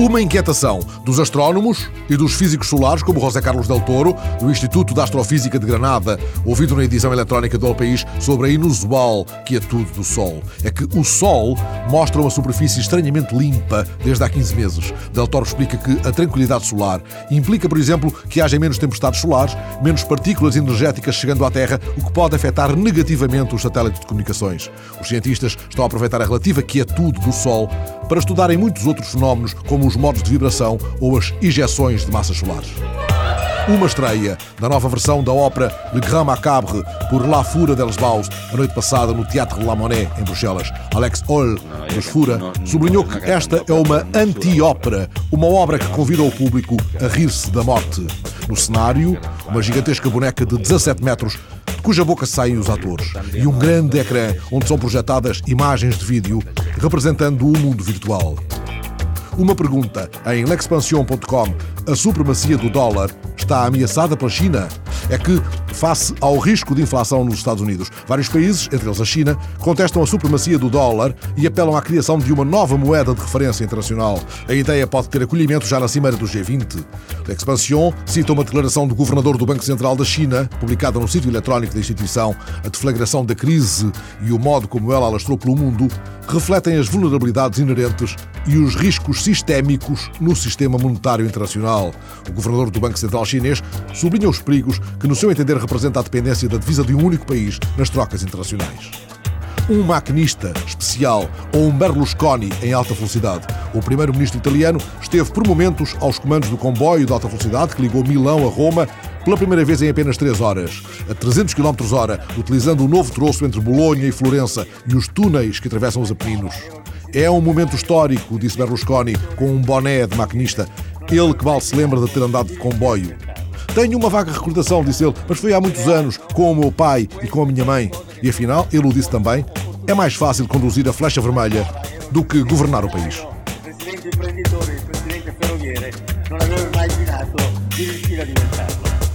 Uma inquietação dos astrónomos e dos físicos solares, como José Carlos Del Toro, do Instituto de Astrofísica de Granada, ouvido na edição eletrónica do El País sobre a inusual quietude do Sol. É que o Sol mostra uma superfície estranhamente limpa desde há 15 meses. Del Toro explica que a tranquilidade solar implica, por exemplo, que haja menos tempestades solares, menos partículas energéticas chegando à Terra, o que pode afetar negativamente os satélites de comunicações. Os cientistas estão a aproveitar a relativa quietude do Sol para estudarem muitos outros fenómenos, como os modos de vibração ou as injeções de massas solares. Uma estreia da nova versão da ópera Le Grand Macabre por La Fura dels Baus, a noite passada no Teatro La Monnaie, em Bruxelas. Alex Oll, dos Fura, sublinhou que esta é uma anti-ópera, uma obra que convida o público a rir-se da morte. No cenário, uma gigantesca boneca de 17 metros de cuja boca saem os atores, e um grande ecrã onde são projetadas imagens de vídeo representando o mundo virtual. Uma pergunta em lexpansion.com: a supremacia do dólar está ameaçada pela China? É que, face ao risco de inflação nos Estados Unidos, vários países, entre eles a China, contestam a supremacia do dólar e apelam à criação de uma nova moeda de referência internacional. A ideia pode ter acolhimento já na cimeira do G20. L'Expansion cita uma declaração do governador do Banco Central da China, publicada no sítio eletrónico da instituição. A deflagração da crise e o modo como ela alastrou pelo mundo refletem as vulnerabilidades inerentes e os riscos sistémicos no sistema monetário internacional. O governador do Banco Central chinês sublinha os perigos que, no seu entender, representa a dependência da divisa de um único país nas trocas internacionais. Um maquinista especial ou um Berlusconi em alta velocidade. O primeiro-ministro italiano esteve por momentos aos comandos do comboio de alta velocidade que ligou Milão a Roma pela primeira vez em apenas 3 horas, a 300 km hora, utilizando o novo troço entre Bolonha e Florença e os túneis que atravessam os Apeninos. É um momento histórico, disse Berlusconi, com um boné de maquinista. Ele que mal se lembra de ter andado de comboio. Tenho uma vaga recordação, disse ele, mas foi há muitos anos, com o meu pai e com a minha mãe. E afinal, ele o disse também, é mais fácil conduzir a flecha vermelha do que governar o país. Presidente imprenditore, presidente ferroviere aveva mai immaginato di riuscire a diventarlo.